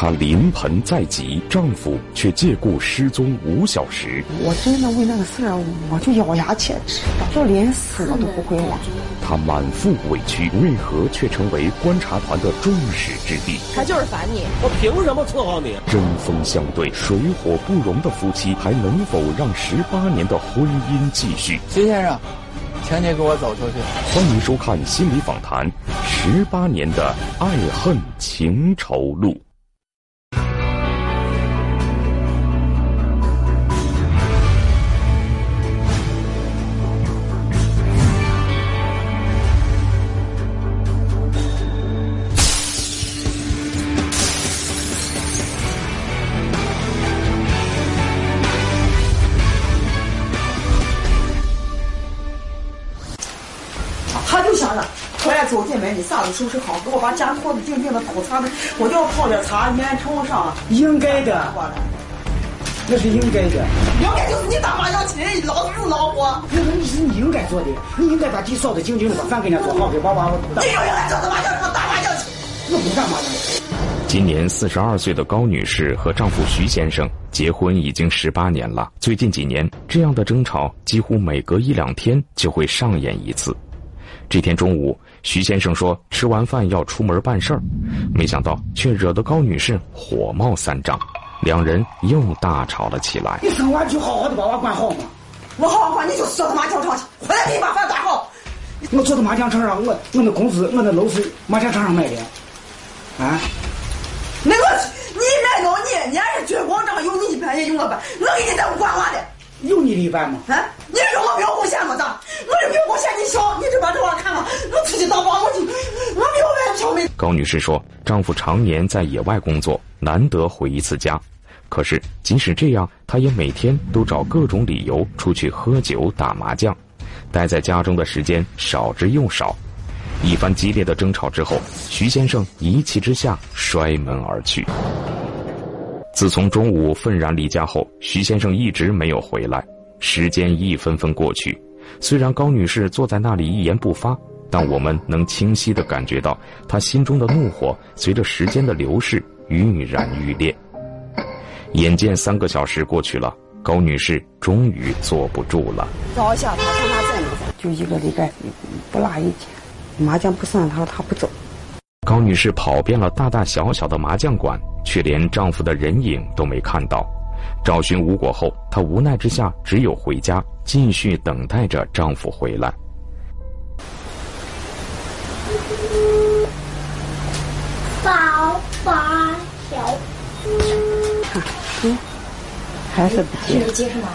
她临盆在即，丈夫却借故失踪五小时。我真的为那个事儿，我就咬牙切齿，就连死我都不会忘。她满腹委屈，为何却成为观察团的众矢之的？他就是烦你，我凭什么伺候你？针锋相对、水火不容的夫妻，还能否让十八年的婚姻继续？徐先生，请你给我走出去。欢迎收看心理访谈《十八年的爱恨情仇录》。进门，你啥都收拾好，给我把家拖得净净的，头擦的，我就要泡点茶，烟抽上。应该的，那是应该的。应该就是你打麻将亲，老子是老婆。那是你应该做的，你应该把地扫得净净的，把饭给人家做好，给娃娃打。你就应该做的麻将，打麻将去。我不干麻将。今年四十二岁的高女士和丈夫徐先生结婚已经十八年了。最近几年，这样的争吵几乎每隔一两天就会上演一次。这天中午，徐先生说吃完饭要出门办事儿，没想到却惹得高女士火冒三丈，两人又大吵了起来。你生娃就好好的把娃管好嘛。我好好管，你就坐到麻将场去，回来给你把饭端好。我坐到麻将场上，我我那工资我那楼是麻将场上买的，啊。那个你买到你，你还是军功章，有你一半也有我半，我给你在乎管我的。有你的一半吗？啊！你说我没有贡献吗？咋？我这没有贡献，你小，你就把这娃看了，我出去当保姆去，我没有外票没。高女士说，丈夫常年在野外工作，难得回一次家。可是即使这样，她也每天都找各种理由出去喝酒打麻将，待在家中的时间少之又少。一番激烈的争吵之后，徐先生一气之下摔门而去。自从中午愤然离家后，徐先生一直没有回来。时间一分分过去，虽然高女士坐在那里一言不发，但我们能清晰地感觉到她心中的怒火随着时间的流逝愈燃愈烈。眼见三个小时过去了，高女士终于坐不住了。找一下他，看他在没在？就一个礼拜不落一天，麻将不算，他说他不走。高女士跑遍了大大小小的麻将馆，却连丈夫的人影都没看到。找寻无果后，她无奈之下只有回家，继续等待着丈夫回来。宝宝小，嗯，还是不接。不接是吗？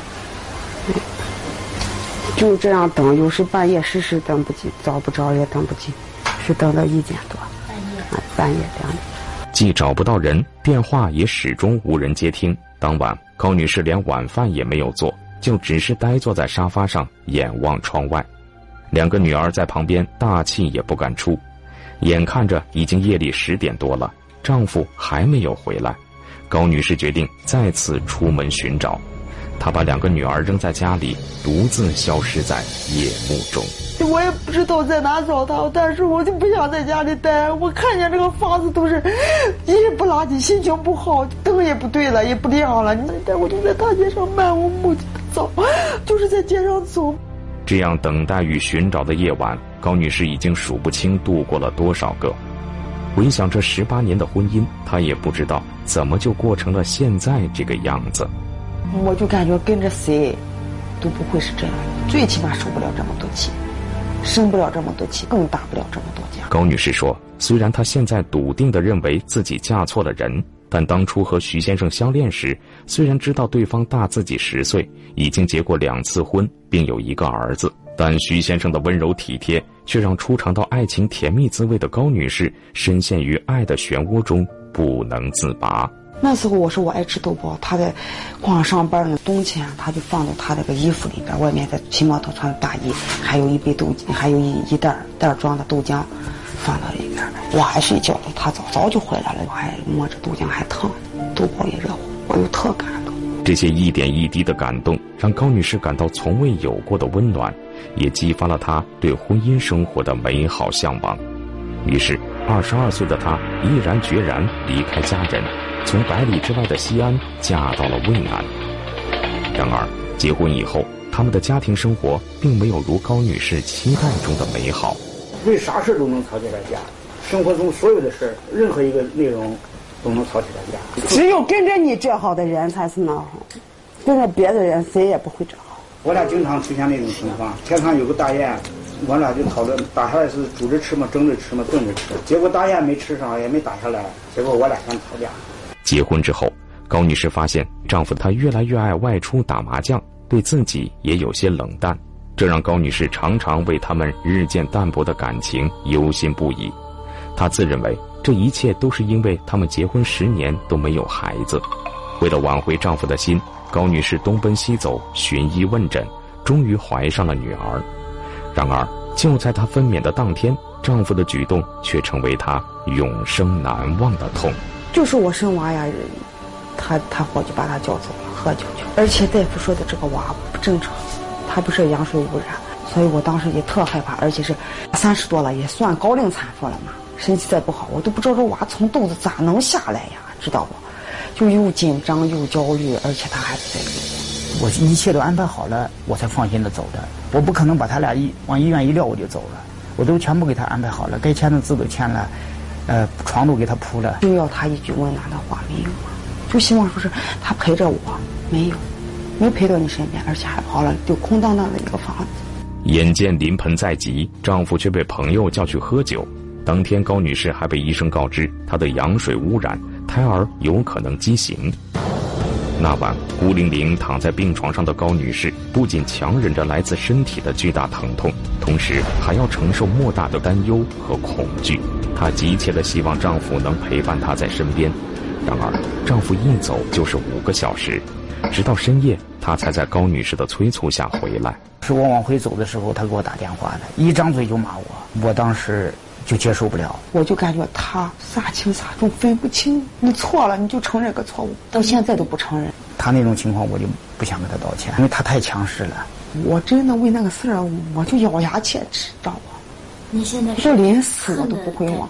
就这样等，有时半夜时时等不及，找不着也等不及，是等到一点多。半夜啊，半夜两点。既找不到人，电话也始终无人接听。当晚，高女士连晚饭也没有做，就只是呆坐在沙发上，眼望窗外。两个女儿在旁边大气也不敢出。眼看着已经夜里十点多了，丈夫还没有回来，高女士决定再次出门寻找。她把两个女儿扔在家里，独自消失在夜幕中。我也不知道在哪找他，但是我就不想在家里待。我看见这个房子都是一日不拉几，心情不好，灯也不对了，也不亮了。你带我就在大街上漫无目的的走，就是在街上走。这样等待与寻找的夜晚，高女士已经数不清度过了多少个。回想这十八年的婚姻，她也不知道怎么就过成了现在这个样子。我就感觉跟着谁都不会是这样，最起码受不了这么多气。生不了这么多气，更打不了这么多架。高女士说：“虽然她现在笃定地认为自己嫁错了人，但当初和徐先生相恋时，虽然知道对方大自己十岁，已经结过两次婚，并有一个儿子，但徐先生的温柔体贴，却让初尝到爱情甜蜜滋味的高女士深陷于爱的漩涡中不能自拔。”那时候我说我爱吃豆包，他在矿上上班呢，冬天他就放到他那个衣服里边，外面在骑摩托穿的大衣，还有一杯豆，还有一一袋袋装的豆浆，放到里边。我还睡觉了，他早早就回来了，我还摸着豆浆还烫，豆包也热乎，我又特感动。这些一点一滴的感动，让高女士感到从未有过的温暖，也激发了她对婚姻生活的美好向往。于是，二十二岁的她毅然决然离开家人。从百里之外的西安嫁到了渭南。然而，结婚以后，他们的家庭生活并没有如高女士期待中的美好。为啥事都能吵起来架，生活中所有的事儿，任何一个内容都能吵起来架。只有跟着你这好的人才是那好，跟着别的人谁也不会这好。我俩经常出现那种情况，天上有个大雁，我俩就讨论打下来是煮着吃嘛、蒸着吃嘛、炖着吃。结果大雁没吃上，也没打下来，结果我俩先吵架。结婚之后，高女士发现丈夫她越来越爱外出打麻将，对自己也有些冷淡，这让高女士常常为他们日渐淡薄的感情忧心不已。她自认为这一切都是因为他们结婚十年都没有孩子。为了挽回丈夫的心，高女士东奔西走寻医问诊，终于怀上了女儿。然而，就在她分娩的当天，丈夫的举动却成为她永生难忘的痛。就是我生娃呀，他他伙就把他叫走了，喝酒去。而且大夫说的这个娃不正常，他不是羊水污染，所以我当时也特害怕。而且是三十多了，也算高龄产妇了嘛，身体再不好，我都不知道这娃从肚子咋能下来呀，知道不？就又紧张又焦虑，而且他还不在意。我一切都安排好了，我才放心的走的。我不可能把他俩一往医院一撂我就走了，我都全部给他安排好了，该签的字都签了。呃，床都给他铺了，就要他一句温暖的话，没有啊？就希望说是他陪着我，没有，没陪到你身边，而且还跑了，就空荡荡的一个房子。眼见临盆在即，丈夫却被朋友叫去喝酒。当天，高女士还被医生告知她的羊水污染，胎儿有可能畸形。那晚，孤零零躺在病床上的高女士，不仅强忍着来自身体的巨大疼痛，同时还要承受莫大的担忧和恐惧。她急切地希望丈夫能陪伴她在身边，然而丈夫一走就是五个小时，直到深夜，她才在高女士的催促下回来。是我往回走的时候，他给我打电话的，一张嘴就骂我，我当时。就接受不了，我就感觉他啥轻啥重分不清。你错了，你就承认个错误，到现在都不承认。他那种情况，我就不想跟他道歉，因为他太强势了。我真的为那个事儿，我就咬牙切齿，知道不？你现在就连死我都不会忘。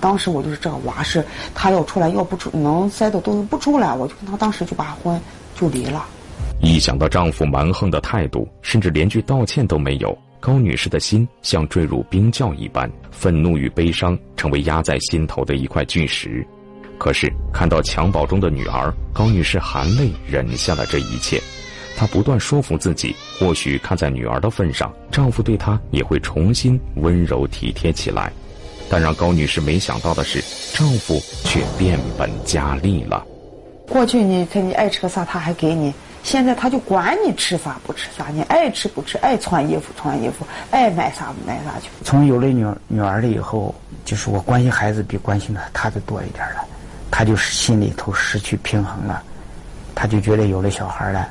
当时我就是这个娃是，他要出来要不出能塞到都不出来，我就跟他当时就把婚就离了。一想到丈夫蛮横的态度，甚至连句道歉都没有。高女士的心像坠入冰窖一般，愤怒与悲伤成为压在心头的一块巨石。可是看到襁褓中的女儿，高女士含泪忍下了这一切。她不断说服自己，或许看在女儿的份上，丈夫对她也会重新温柔体贴起来。但让高女士没想到的是，丈夫却变本加厉了。过去你看你爱吃个啥，他还给你。现在他就管你吃啥不吃啥，你爱吃不吃，爱穿衣服穿衣服，爱买啥买啥去。从有了女女儿了以后，就是我关心孩子比关心他他的多一点了，他就是心里头失去平衡了，他就觉得有了小孩了，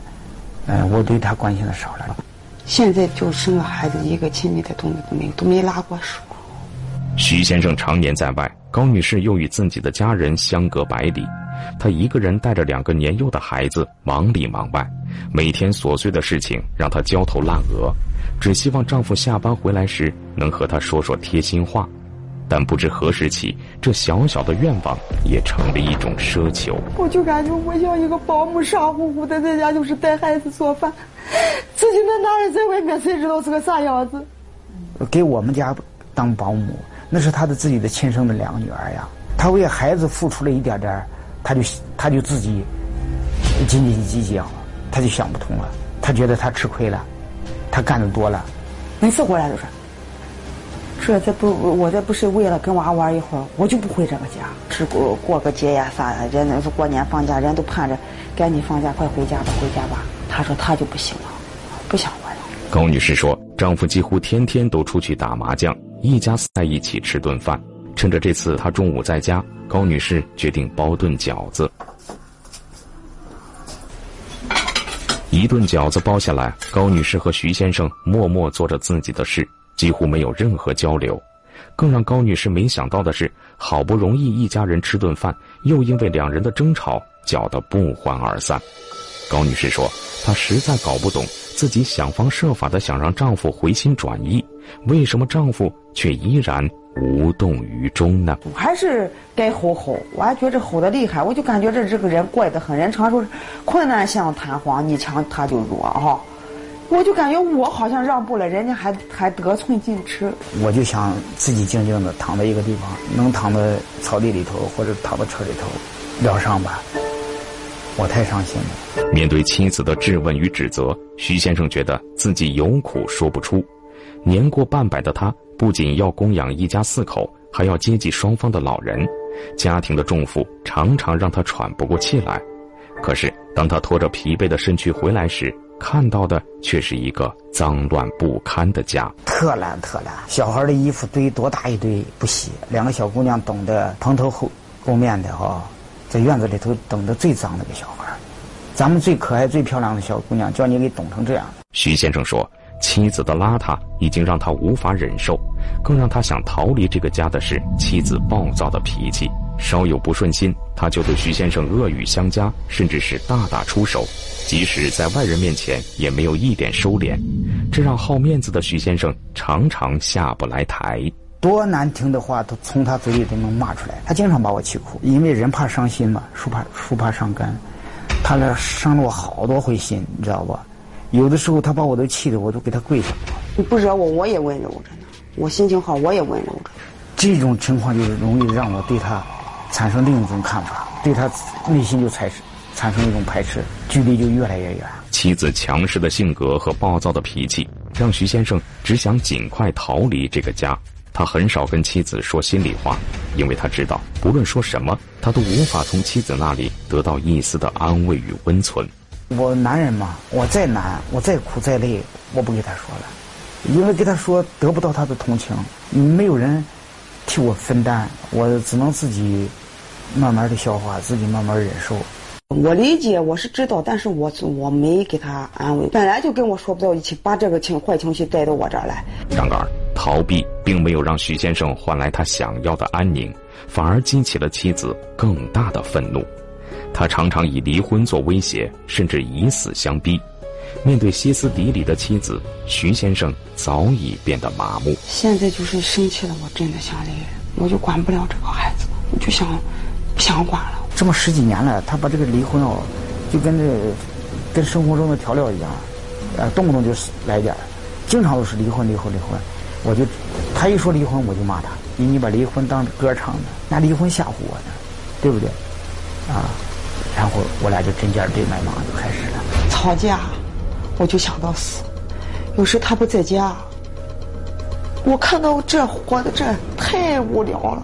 嗯，我对他关心的少了。现在就生了孩子，一个亲密的动作都没有，都没拉过手。徐先生常年在外，高女士又与自己的家人相隔百里。她一个人带着两个年幼的孩子，忙里忙外，每天琐碎的事情让她焦头烂额，只希望丈夫下班回来时能和她说说贴心话。但不知何时起，这小小的愿望也成了一种奢求。我就感觉我像一个保姆，傻乎乎的在家就是带孩子做饭，自己那男人在外面谁知道是个啥样子？给我们家当保姆，那是他的自己的亲生的两个女儿呀，他为孩子付出了一点点。他就他就自己斤斤计较，他就想不通了。他觉得他吃亏了，他干的多了。每次回来都说：“这这不我这不是为了跟娃玩一会儿，我就不回这个家。是过过个节呀啥的，人家是过年放假，人都盼着赶紧放假，快回家吧，回家吧。”他说他就不行了，不想回来。高女士说，丈夫几乎天天都出去打麻将，一家在一起吃顿饭。趁着这次她中午在家。高女士决定包顿饺子，一顿饺子包下来，高女士和徐先生默默做着自己的事，几乎没有任何交流。更让高女士没想到的是，好不容易一家人吃顿饭，又因为两人的争吵搅得不欢而散。高女士说：“她实在搞不懂，自己想方设法的想让丈夫回心转意，为什么丈夫却依然无动于衷呢？还是该吼吼，我还觉着吼的厉害，我就感觉这这个人怪得很。人常说困难像弹簧，你强他就弱哈。我就感觉我好像让步了，人家还还得寸进尺。我就想自己静静的躺在一个地方，能躺在草地里头，或者躺到车里头疗伤吧。我太伤心了。面对妻子的质问与指责，徐先生觉得自己有苦说不出。年过半百的他，不仅要供养一家四口，还要接济双方的老人，家庭的重负常常让他喘不过气来。可是，当他拖着疲惫的身躯回来时，看到的却是一个脏乱不堪的家，特烂特烂。小孩的衣服堆多大一堆不洗，两个小姑娘等得蓬头垢垢面的哈。在院子里头等得最脏的个小孩咱们最可爱、最漂亮的小姑娘，叫你给冻成这样。徐先生说，妻子的邋遢已经让他无法忍受，更让他想逃离这个家的是妻子暴躁的脾气。稍有不顺心，他就对徐先生恶语相加，甚至是大打出手。即使在外人面前，也没有一点收敛，这让好面子的徐先生常常下不来台。多难听的话都从他嘴里都能骂出来。他经常把我气哭，因为人怕伤心嘛，树怕树怕伤肝。他那伤了我好多回心，你知道不？有的时候他把我都气得我都给他跪下。你不惹我，我也温柔着呢。我心情好，我也温柔着。这种情况就是容易让我对他产生另一种看法，对他内心就产生产生一种排斥，距离就越来越远。妻子强势的性格和暴躁的脾气，让徐先生只想尽快逃离这个家。他很少跟妻子说心里话，因为他知道，不论说什么，他都无法从妻子那里得到一丝的安慰与温存。我男人嘛，我再难，我再苦再累，我不给他说了，因为给他说得不到他的同情，没有人替我分担，我只能自己慢慢的消化，自己慢慢忍受。我理解，我是知道，但是我我没给他安慰，本来就跟我说不到一起，把这个情坏情绪带到我这儿来。然而，逃避并没有让徐先生换来他想要的安宁，反而激起了妻子更大的愤怒。他常常以离婚做威胁，甚至以死相逼。面对歇斯底里的妻子，徐先生早已变得麻木。现在就是生气了，我真的想离，我就管不了这个孩子，我就想不想管了。这么十几年了，他把这个离婚哦，就跟这跟生活中的调料一样，呃，动不动就来点经常都是离婚离婚离婚。我就他一说离婚，我就骂他，你你把离婚当歌唱的，拿离婚吓唬我呢，对不对？啊，然后我俩就针尖对麦芒就开始了吵架，我就想到死。有时他不在家，我看到这活的这太无聊了，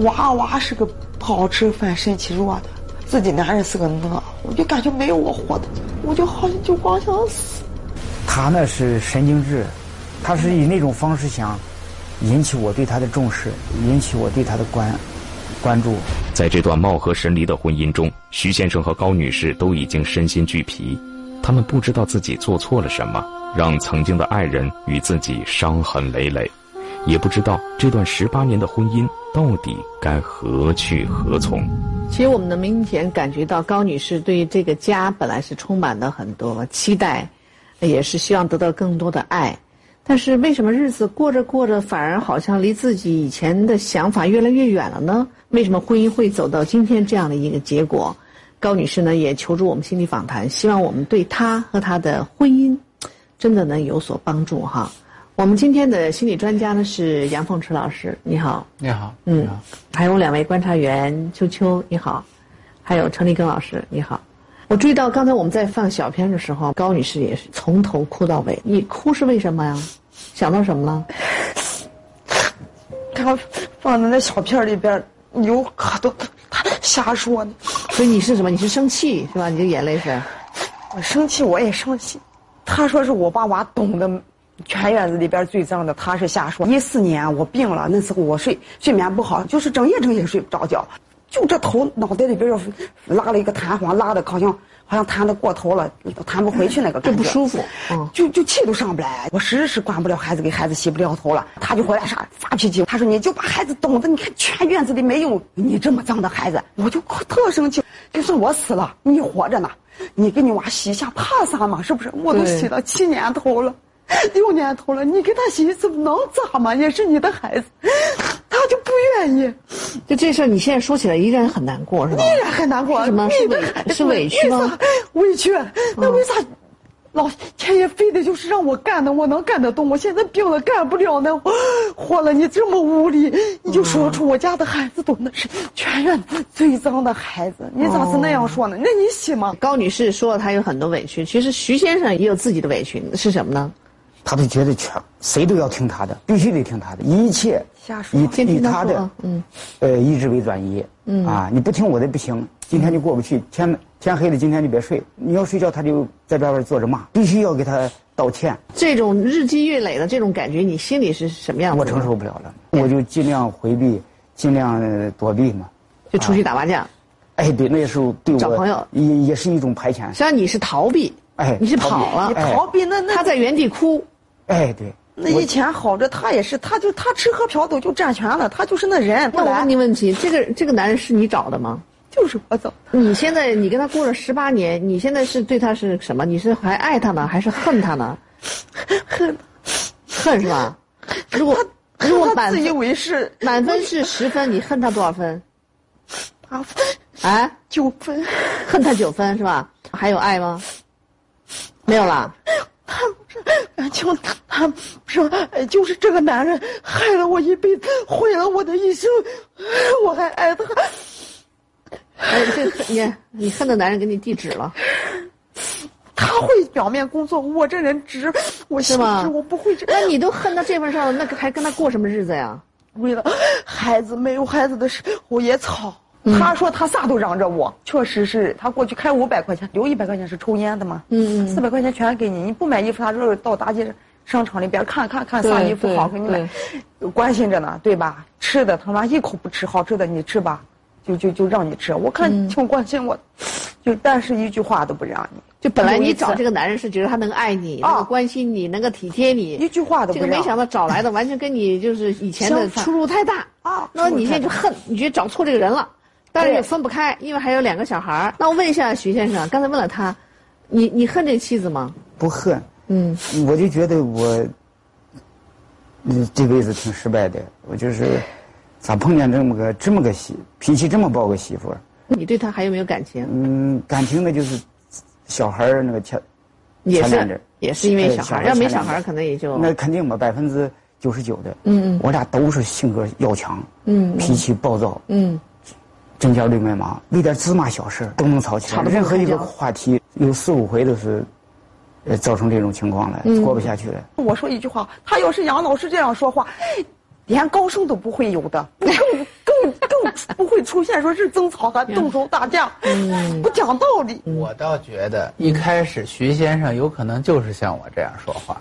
娃娃是个不。好吃饭，身体弱的，自己男人是个讷，我就感觉没有我活的，我就好像就光想死。他那是神经质，他是以那种方式想引起我对他的重视，引起我对他的关关注。在这段貌合神离的婚姻中，徐先生和高女士都已经身心俱疲，他们不知道自己做错了什么，让曾经的爱人与自己伤痕累累。也不知道这段十八年的婚姻到底该何去何从。其实我们能明显感觉到高女士对这个家本来是充满了很多期待，也是希望得到更多的爱。但是为什么日子过着过着，反而好像离自己以前的想法越来越远了呢？为什么婚姻会走到今天这样的一个结果？高女士呢也求助我们心理访谈，希望我们对她和她的婚姻真的能有所帮助哈。我们今天的心理专家呢是杨凤池老师，你好。你好，嗯，还有两位观察员，秋秋，你好，还有陈立根老师，你好。我注意到刚才我们在放小片的时候，高女士也是从头哭到尾。你哭是为什么呀？想到什么了？他放在那小片里边有可多，他瞎说呢。所以你是什么？你是生气是吧？你的眼泪是？我生气，我也生气。他说是我把娃懂得。全院子里边最脏的，他是瞎说。一四年我病了，那时候我睡睡眠不好，就是整夜整夜睡不着觉，就这头脑袋里边要拉了一个弹簧，拉的好像好像弹的过头了，弹不回去那个感觉，不舒服，嗯，就就气都上不来。我时时管不了孩子，给孩子洗不了头了，他就回来啥发脾气。他说你就把孩子冻着，你看全院子里没有你这么脏的孩子，我就特生气。就算我死了，你活着呢，你给你娃洗一下怕啥嘛？是不是？我都洗了七年头了。六年头了，你给他洗一次能咋嘛？也是你的孩子，他就不愿意，就这事儿，你现在说起来依然很难过，是吧？依然很难过。是吗？是委是委屈吗？委屈，那为啥？老天爷非得就是让我干的，我能干得动。我现在病了，干不了呢。活了，你这么无理，你就说出我家的孩子都那是全院最脏的孩子，你咋是那样说呢？那你信吗？高女士说了，她有很多委屈。其实徐先生也有自己的委屈，是什么呢？他就觉得全谁都要听他的，必须得听他的，一切以以他的嗯，呃意志为转移。嗯啊，你不听我的不行，今天就过不去。天天黑了，今天就别睡。你要睡觉，他就在外边坐着骂，必须要给他道歉。这种日积月累的这种感觉，你心里是什么样的？我承受不了了，我就尽量回避，尽量躲避嘛。就出去打麻将。哎，对，那时候对我找朋友也也是一种排遣。实际上你是逃避，哎，你是跑了，你逃避那那他在原地哭。哎，对。那以前好着，他也是，他就他吃喝嫖赌就占全了，他就是那人。那我问你问题，这个这个男人是你找的吗？就是我找。你现在你跟他过了十八年，你现在是对他是什么？你是还爱他呢，还是恨他呢？恨，恨是吧？如果如果满自以为是，满分是十分，你恨他多少分？八分。啊？九分。恨他九分是吧？还有爱吗？没有了。他不是，就他说，就是这个男人害了我一辈子，毁了我的一生，我还爱他。哎，这你你恨的男人给你递纸了。他会表面工作，我这人直，我是吗？我不会这。那你都恨到这份上了，那还跟他过什么日子呀？为了孩子，没有孩子的事，我也操。他说他啥都让着我，确实是他过去开五百块钱，留一百块钱是抽烟的嘛，嗯四百块钱全给你，你不买衣服，他就是到大街商场里边看看看啥衣服好给你买，关心着呢，对吧？吃的他妈一口不吃，好吃的你吃吧，就就就让你吃，我看挺关心我，就但是一句话都不让你。就本来你找这个男人是觉得他能爱你，能够关心你，能够体贴你，一句话都不让。这个没想到找来的完全跟你就是以前的出入太大啊！那你现在就恨，你觉得找错这个人了。但是也分不开，因为还有两个小孩儿。那我问一下徐先生，刚才问了他，你你恨这妻子吗？不恨。嗯，我就觉得我，嗯，这辈子挺失败的。我就是咋碰见这么个这么个媳，脾气这么暴个媳妇儿？你对他还有没有感情？嗯，感情的就是小孩儿那个前，也是也是因为小孩儿，要没小孩儿可能也就那肯定吧，百分之九十九的。嗯嗯，我俩都是性格要强，嗯，脾气暴躁，嗯。针尖对麦芒，为点芝麻小事都能吵起来。任何一个话题，有四五回都是，呃，造成这种情况了，过不下去了。我说一句话，他要是杨老师这样说话，连高升都不会有的，更更更不会出现说是争吵和动手打架，不讲道理。我倒觉得一开始徐先生有可能就是像我这样说话，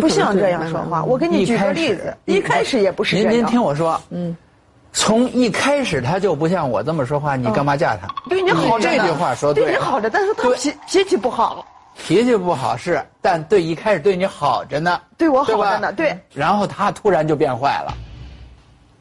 不像这样说话。我给你举个例子，一开始也不是。您您听我说，嗯。从一开始他就不像我这么说话，你干嘛嫁他？对你好着，这句话说对，对你好着，但是他脾脾气不好。脾气不好是，但对一开始对你好着呢，对我好着呢，对。然后他突然就变坏了。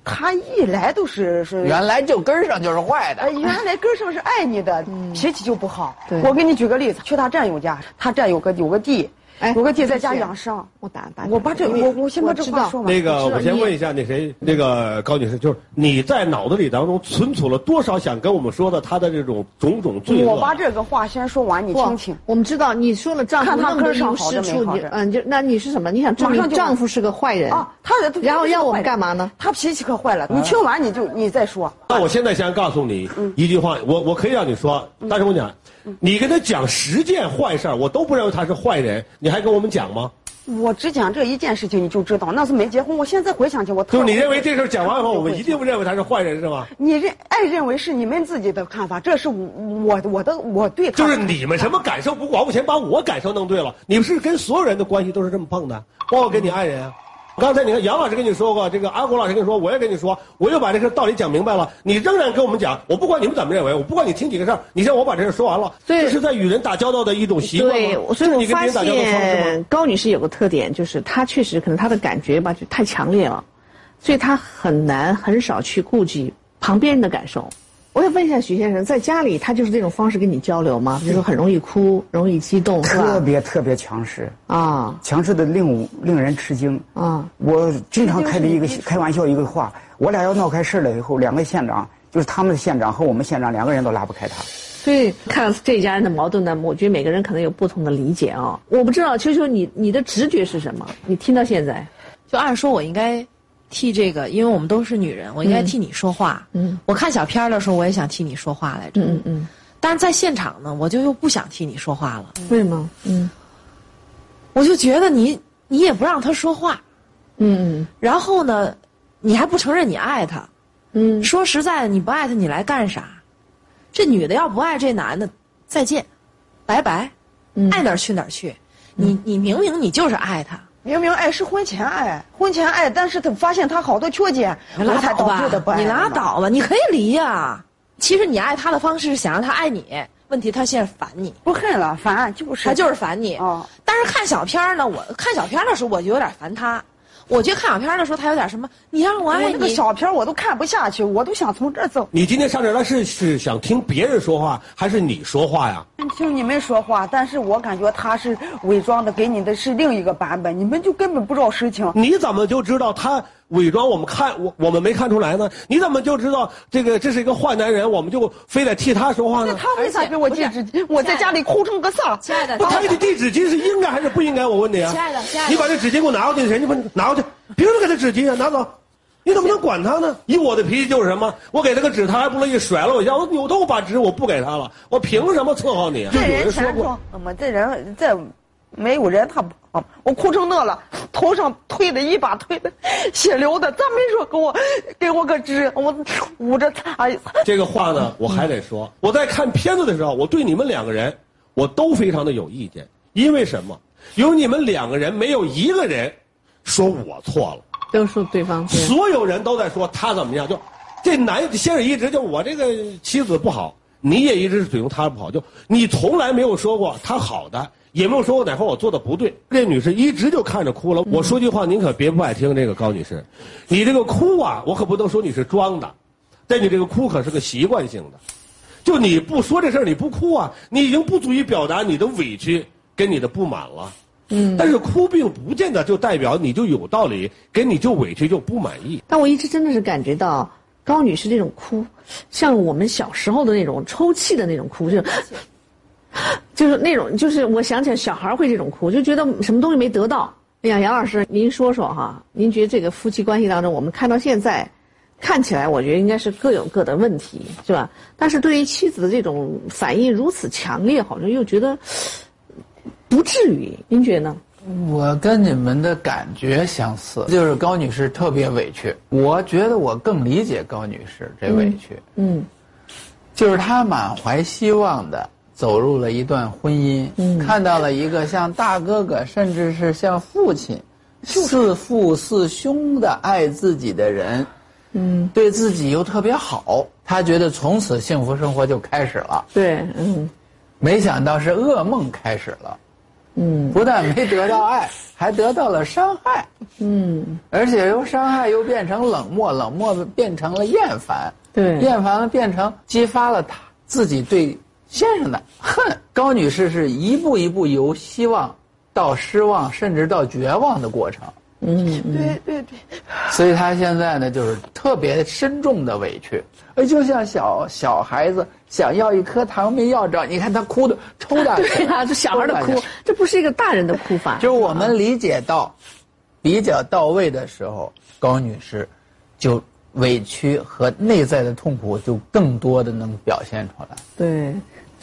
他一来都是是。原来就根上就是坏的。原来根上是爱你的，脾气就不好。我给你举个例子，去他战友家，他战友个有个地。哎，我个弟在家养伤，我打打。我把这我我先把这话说完。那个，我先问一下那谁，那个高女士，就是你在脑子里当中存储了多少想跟我们说的他的这种种种罪恶？我把这个话先说完，你听听。我们知道你说了丈夫那么多优势处，你嗯，就那你是什么？你想证明丈夫是个坏人啊？他然后要我们干嘛呢？他脾气可坏了。你听完你就你再说。那我现在先告诉你一句话，我我可以让你说，但是我讲。你跟他讲十件坏事儿我都不认为他是坏人，你还跟我们讲吗？我只讲这一件事情，你就知道那是没结婚。我现在回想起，我就你认为这事讲完以后，我们一定不认为他是坏人，是吗？你认爱认为是你们自己的看法，这是我我我的我对他就是你们什么感受不管，我先把我感受弄对了。你们是跟所有人的关系都是这么碰的，包括跟你爱人啊。刚才你看杨老师跟你说过，这个阿国老师跟你说，我也跟你说，我又把这个道理讲明白了。你仍然跟我们讲，我不管你们怎么认为，我不管你听几个事儿，你先我把这事说完了。这是在与人打交道的一种习惯对，所以我发现高女士有个特点，就是她确实可能她的感觉吧就太强烈了，所以她很难很少去顾及旁边人的感受。我想问一下徐先生，在家里他就是这种方式跟你交流吗？比如说很容易哭，容易激动，是吧？特别特别强势，啊强势的令令人吃惊。啊，我经常开的一个开玩笑一个话，我俩要闹开事了以后，两个县长就是他们的县长和我们县长两个人都拉不开他。所以看这家人的矛盾呢，我觉得每个人可能有不同的理解啊。我不知道，秋秋你你的直觉是什么？你听到现在，就按说我应该替这个，因为我们都是女人，我应该替你说话。嗯，我看小片儿的时候，我也想替你说话来着。嗯嗯，但是在现场呢，我就又不想替你说话了。为什么？嗯我就觉得你你也不让他说话，嗯然后呢，你还不承认你爱他。嗯说实在的，你不爱他，你来干啥？这女的要不爱这男的，再见，拜拜，嗯爱哪儿去哪儿去。你你明明你就是爱他，明明爱是婚前爱，婚前爱，但是他发现他好多缺点，你拉我才倒导致的不吧，你拉倒吧，你可以离呀、其实你爱他的方式是想让他爱你，问题他现在烦你，不恨了，烦就是。他就是烦你。哦。但是看小片呢，我看小片的时候我就有点烦他。我觉得看小片儿的时候他有点什么，你让我爱我那个，小片儿我都看不下去，我都想从这儿走。你今天上这儿来是是想听别人说话，还是你说话呀？听你们说话，但是我感觉他是伪装的，给你的是另一个版本，你们就根本不知道实情。你怎么就知道他伪装？我们看我我们没看出来呢？你怎么就知道这个这是一个坏男人？我们就非得替他说话呢？那他为啥给我递纸巾？我在家里哭成个啥？亲爱的，不，他给你递纸巾是应该还是不应该？我问你啊！亲爱的亲爱的你把这纸巾给我拿过去，人家不拿过去，凭什么给他纸巾啊？拿走。你怎么能管他呢？以我的脾气就是什么？我给他个纸，他还不乐意，甩了我一下，我扭头我把纸我不给他了，我凭什么伺候你啊？这有人说过人钱装，那么这人这没有人他不好，我哭成那了，头上推的一把推的血流的，咱没说给我给我个纸，我捂着擦一擦。这个话呢，我还得说，我在看片子的时候，我对你们两个人，我都非常的有意见。因为什么？有你们两个人，没有一个人说我错了，都说对方对，所有人都在说他怎么样。就这男先生一直就我这个妻子不好，你也一直是嘴用他不好，就你从来没有说过他好的，也没有说过哪块我做的不对。这女士一直就看着哭了。我说句话，您可别不爱听。这个高女士，你这个哭啊，我可不能说你是装的，但你这个哭可是个习惯性的。就你不说这事儿，你不哭啊，你已经不足以表达你的委屈跟你的不满了。嗯，但是哭并不见得就代表你就有道理，跟你就委屈就不满意。但我一直真的是感觉到高女士这种哭，像我们小时候的那种抽泣的那种哭，就就是那种，就是我想起来小孩会这种哭，就觉得什么东西没得到。哎呀，杨老师，您说说哈，您觉得这个夫妻关系当中，我们看到现在，看起来我觉得应该是各有各的问题，是吧？但是对于妻子的这种反应如此强烈，好像又觉得不至于。您觉得呢？我跟你们的感觉相似，就是高女士特别委屈。我觉得我更理解高女士这委屈，嗯就是她满怀希望的走入了一段婚姻，嗯。看到了一个像大哥哥，甚至是像父亲，似父似兄的爱自己的人，嗯，对自己又特别好，他觉得从此幸福生活就开始了。对，嗯。没想到是噩梦开始了，嗯。不但没得到爱，还得到了伤害。嗯，而且由伤害又变成冷漠，冷漠变成了厌烦，对，厌烦了变成激发了他自己对先生的恨。高女士是一步一步由希望到失望，甚至到绝望的过程，嗯嗯。对对对，所以她现在呢就是特别深重的委屈，哎，就像小小孩子想要一颗糖没要着，你看他哭的抽大对啊，这小孩的哭，这不是一个大人的哭法。就是我们理解到比较到位的时候，高女士就委屈和内在的痛苦就更多的能表现出来。对，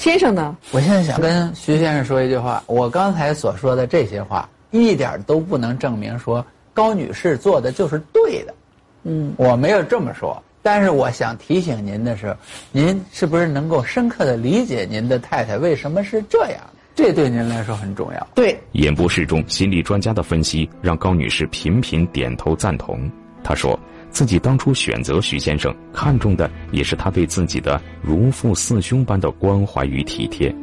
先生呢？我现在想跟徐先生说一句话，我刚才所说的这些话一点都不能证明说高女士做的就是对的，嗯，我没有这么说。但是我想提醒您的是，您是不是能够深刻的理解您的太太为什么是这样？这对您来说很重要。对，演播室中心理专家的分析让高女士频频点头赞同。她说自己当初选择徐先生，看重的也是他对自己的如父似兄般的关怀与体贴。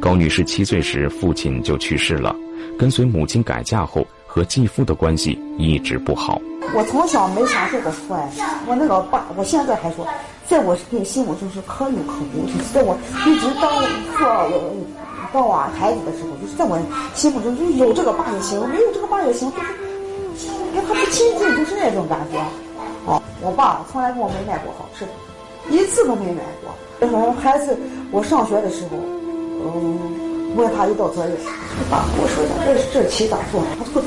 高女士七岁时父亲就去世了，跟随母亲改嫁后和继父的关系一直不好。我从小没享受过父爱，我那个爸，我现在还说，在我心目中是可有可无，就是在我一直当做抱啊孩子的时候，就是在我心目中就是有这个爸也行，没有这个爸也行，就是跟他不亲近，就是那种感觉。哦，我爸从来给我没买过好吃的，一次都没买过。那时候孩子我上学的时候，嗯，问他一道作业，爸给我说一下这这题咋做？他说。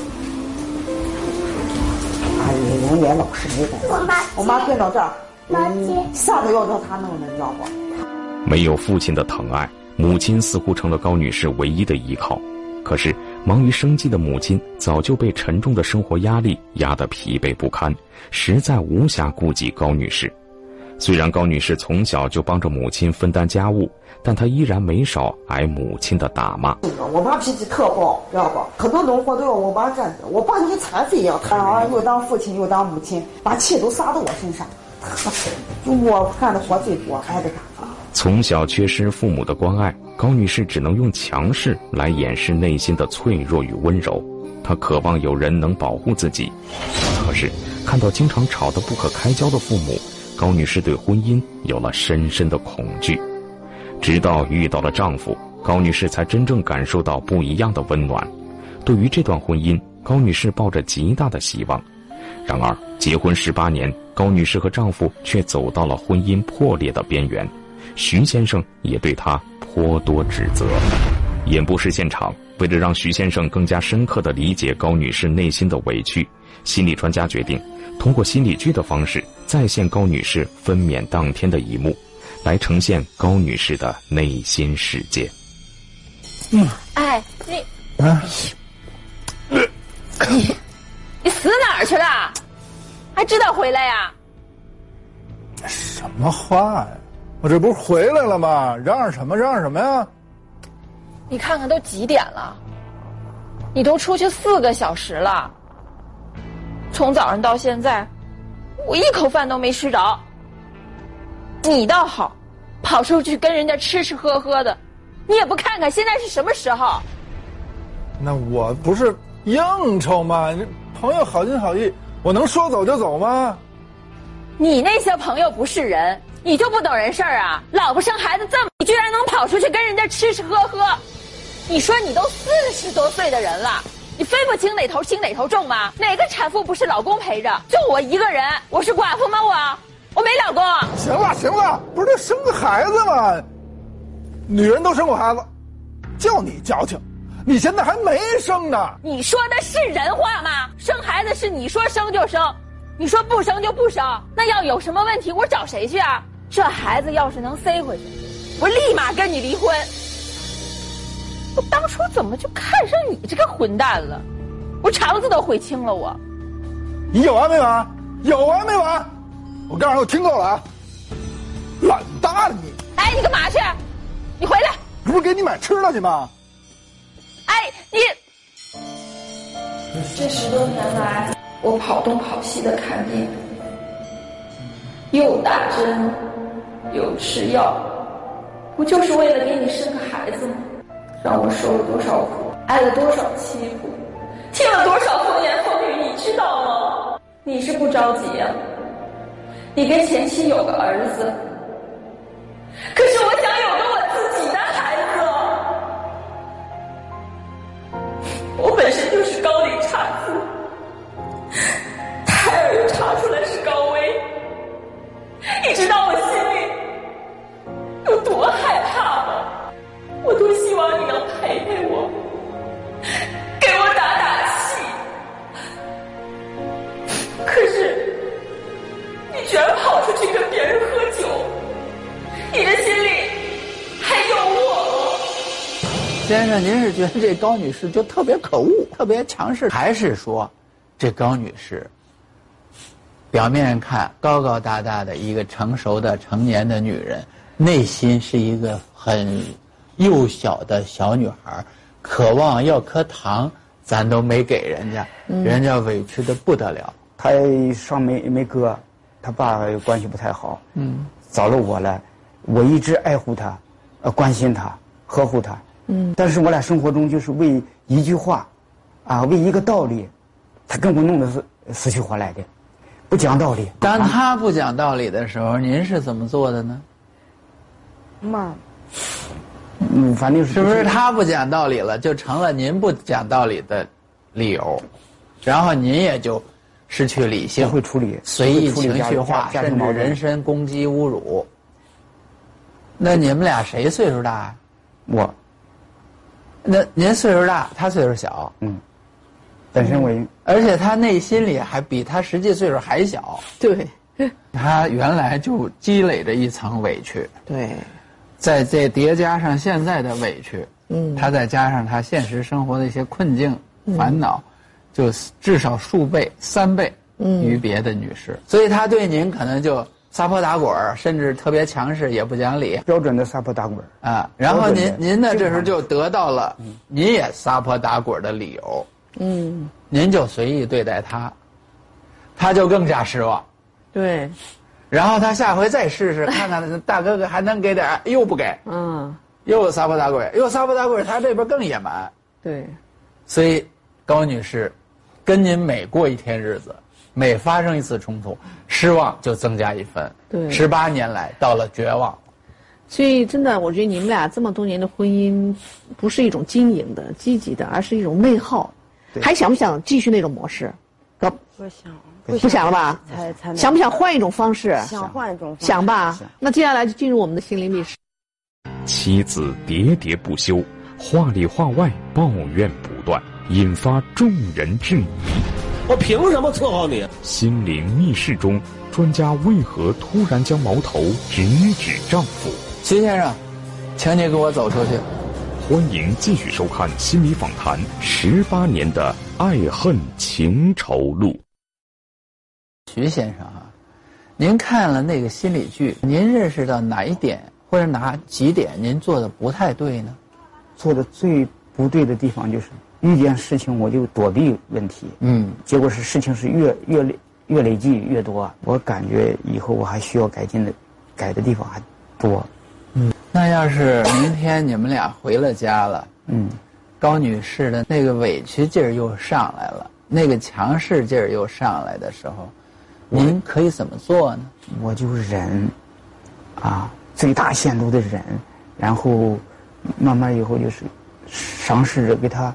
阿姨永远老师没改。我妈，我妈跟到这儿，嗯，啥都要让他弄的，你知道不？没有父亲的疼爱，母亲似乎成了高女士唯一的依靠。可是，忙于生计的母亲早就被沉重的生活压力压得疲惫不堪，实在无暇顾及高女士。虽然高女士从小就帮着母亲分担家务，但她依然没少挨母亲的打骂。我妈脾气特暴，知道不？很多农活都要我爸站着，我爸跟残废一样，他啊又当父亲又当母亲，把气都撒到我身上。就我干的活最多，挨着打。从小缺失父母的关爱，高女士只能用强势来掩饰内心的脆弱与温柔。她渴望有人能保护自己，可是看到经常吵得不可开交的父母，高女士对婚姻有了深深的恐惧。直到遇到了丈夫，高女士才真正感受到不一样的温暖。对于这段婚姻，高女士抱着极大的希望。然而，结婚十八年，高女士和丈夫却走到了婚姻破裂的边缘。徐先生也对他颇多指责。演播室现场，为了让徐先生更加深刻的理解高女士内心的委屈，心理专家决定通过心理剧的方式再现高女士分娩当天的一幕，来呈现高女士的内心世界。嗯，哎，你啊，你你死哪儿去了？还知道回来呀？什么话呀！我这不是回来了吗？嚷嚷什么嚷嚷什么呀？你看看都几点了？你都出去四个小时了，从早上到现在，我一口饭都没吃着。你倒好，跑出去跟人家吃吃喝喝的，你也不看看现在是什么时候？那我不是应酬吗？朋友好心好意，我能说走就走吗？你那些朋友不是人。你就不懂人事儿啊！老婆生孩子这么，你居然能跑出去跟人家吃吃喝喝？你说你都四十多岁的人了，你分不清哪头轻哪头重吗？哪个产妇不是老公陪着？就我一个人，我是寡妇吗？我我没老公。行了行了，不是生个孩子吗？女人都生过孩子，就你矫情，你现在还没生呢。你说的是人话吗？生孩子是你说生就生，你说不生就不生，那要有什么问题，我找谁去啊？这孩子要是能塞回去，我立马跟你离婚。我当初怎么就看上你这个混蛋了？我肠子都悔青了。我，你有完没完？有完没完？我告诉你，我听够了啊！懒大了你！哎，你干嘛去？你回来！不是给你买吃的去吗？哎，你！这十多年来，我跑东跑西的看病，又打针。又吃药，不就是为了给你生个孩子吗？让我受了多少苦，挨了多少欺负，听了多少风言风语，你知道吗？你是不着急呀？你跟前妻有个儿子，可是我想有个我自己的孩子。我本身就是高龄产妇，先生，您是觉得这高女士就特别可恶、特别强势，还是说，这高女士表面看高高大大的一个成熟的成年的女人？内心是一个很幼小的小女孩，渴望要颗糖，咱都没给人家，人家委屈的不得了。他上没没哥，她爸关系不太好，嗯，找了我来，我一直爱护她，呃，关心她，呵护他，嗯，但是我俩生活中就是为一句话，啊，为一个道理，他跟我弄得是死去活来的。不讲道理。当他不讲道理的时候，您是怎么做的呢？骂，嗯，反正是是不是他不讲道理了，就成了您不讲道理的理由，然后您也就失去理性，会处理随意情绪化，甚至人身攻击、侮辱。那你们俩谁岁数大啊？我，那您岁数大，他岁数小，嗯，本身我已而且他内心里还比他实际岁数还小，对。他原来就积累着一层委屈，对，在这叠加上现在的委屈，嗯。他再加上他现实生活的一些困境、烦恼，就至少数倍、三倍嗯。于别的女士，所以他对您可能就撒泼打滚儿甚至特别强势，也不讲理。标准的撒泼打滚儿。啊。然后您您呢，这时候就得到了您也撒泼打滚儿的理由，嗯，您就随意对待他，他就更加失望。对，然后他下回再试试，看看大哥哥还能给点儿，又不给，嗯，又撒泼打滚，又撒泼打滚，他这边更野蛮。对，所以高女士，跟您每过一天日子，每发生一次冲突，失望就增加一分。对十八年来到了绝望。所以真的，我觉得你们俩这么多年的婚姻，不是一种经营的、积极的，而是一种内耗。还想不想继续那种模式？高不想，不想了吧？才才想不想换一种方式？想换一种方式想吧。那接下来就进入我们的心灵密室。妻子喋喋不休，话里话外抱怨不断，引发众人质疑。我凭什么伺候你？心灵密室中，专家为何突然将矛头直指丈夫？徐先生，请你跟我走出去。欢迎继续收看心理访谈十八年的爱恨情仇录。徐先生啊，您看了那个心理剧，您认识到哪一点或者哪几点您做的不太对呢？做的最不对的地方就是遇见事情我就躲避问题，嗯，结果是事情是越越累越累积越多，我感觉以后我还需要改进的，改的地方还多。嗯那要是明天你们俩回了家了，嗯，高女士的那个委屈劲儿又上来了，那个强势劲儿又上来的时候，您可以怎么做呢？我就忍，啊，最大限度的忍，然后慢慢以后就是尝试着给他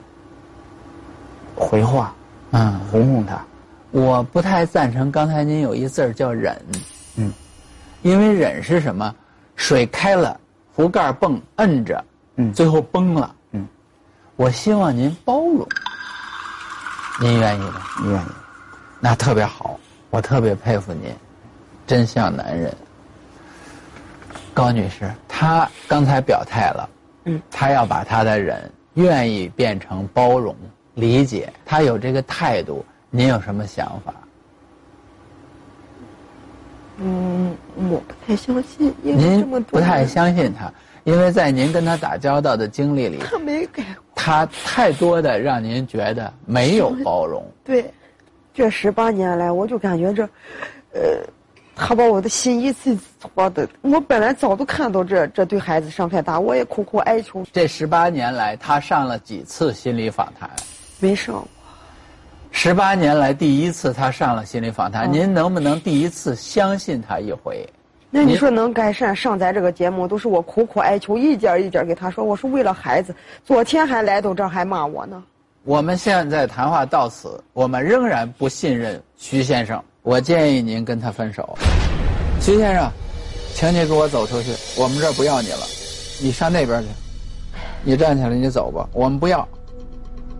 回话，嗯，哄哄他。我不太赞成刚才您有一字儿叫忍，嗯，因为忍是什么？水开了，壶盖蹦摁着，嗯最后崩了，嗯，我希望您包容，您愿意吗？愿意。那特别好，我特别佩服您，真像男人。高女士，她刚才表态了，嗯，她要把她的忍愿意变成包容、理解，他有这个态度，您有什么想法？嗯，我不太相信，因为这您么多不太相信他，因为在您跟他打交道的经历里，他没改过。她太多的让您觉得没有包容。对，这十八年来，我就感觉这，呃，他把我的心一次次戳的。我本来早都看到这这对孩子伤害大，我也苦苦哀求，这十八年来，他上了几次心理访谈？没上过。十八年来第一次他上了心理访谈，哦您能不能第一次相信他一回？那你说能改善？上咱这个节目都是我苦苦哀求，一点一点给他说，我是为了孩子。昨天还来到这儿还骂我呢。我们现在谈话到此，我们仍然不信任徐先生，我建议您跟他分手。徐先生，请你给我走出去，我们这儿不要你了，你上那边去。你站起来，你走吧，我们不要。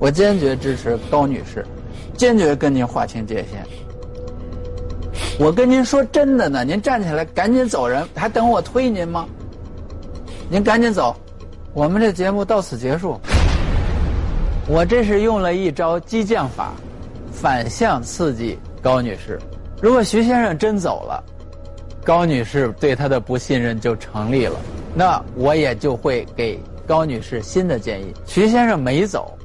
我坚决支持高女士，坚决跟您划清界限。我跟您说真的呢，您站起来赶紧走人，还等我推您吗？您赶紧走，我们这节目到此结束。我这是用了一招激将法，反向刺激高女士。如果徐先生真走了，高女士对他的不信任就成立了，那我也就会给高女士新的建议。徐先生没走，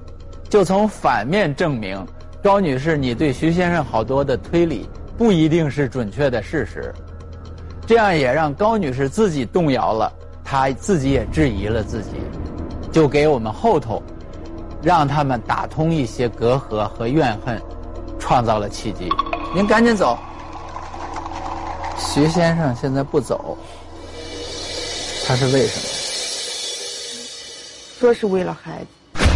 就从反面证明高女士你对徐先生好多的推理不一定是准确的事实，这样也让高女士自己动摇了，她自己也质疑了自己，就给我们后头。让他们打通一些隔阂和怨恨，创造了契机。您赶紧走，徐先生现在不走，他是为什么？说是为了孩子。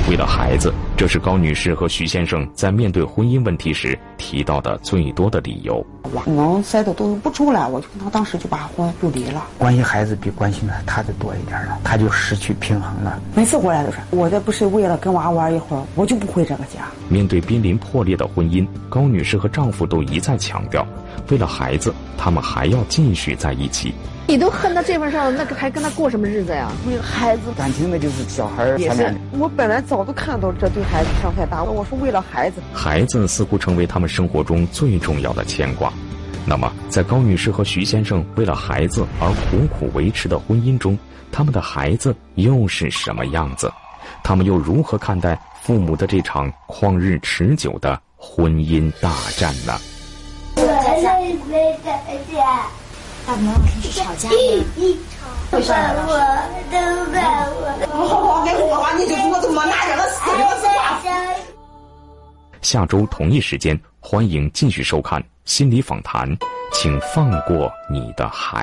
为了孩子，这是高女士和徐先生在面对婚姻问题时提到的最多的理由。我能塞的都不出来，我就跟他当时就把婚就离了。关心孩子比关心他的多一点了，他就失去平衡了。每次回来都是，我这不是为了跟娃玩一会儿，我就不回这个家。面对濒临破裂的婚姻，高女士和丈夫都一再强调，为了孩子，他们还要继续在一起。你都恨到这份上了，那个还跟他过什么日子呀？为了孩子，感情那就是小孩儿。也是，我本来早都看到这对孩子伤害大，我说为了孩子。孩子似乎成为他们生活中最重要的牵挂。那么，在高女士和徐先生为了孩子而苦苦维持的婚姻中，他们的孩子又是什么样子？他们又如何看待父母的这场旷日持久的婚姻大战呢？大鹏老师是吵架吗？为啥？我都怪我。好好好，别说话，你就给我下周同一时间，欢迎继续收看《心理访谈》，请放过你的孩。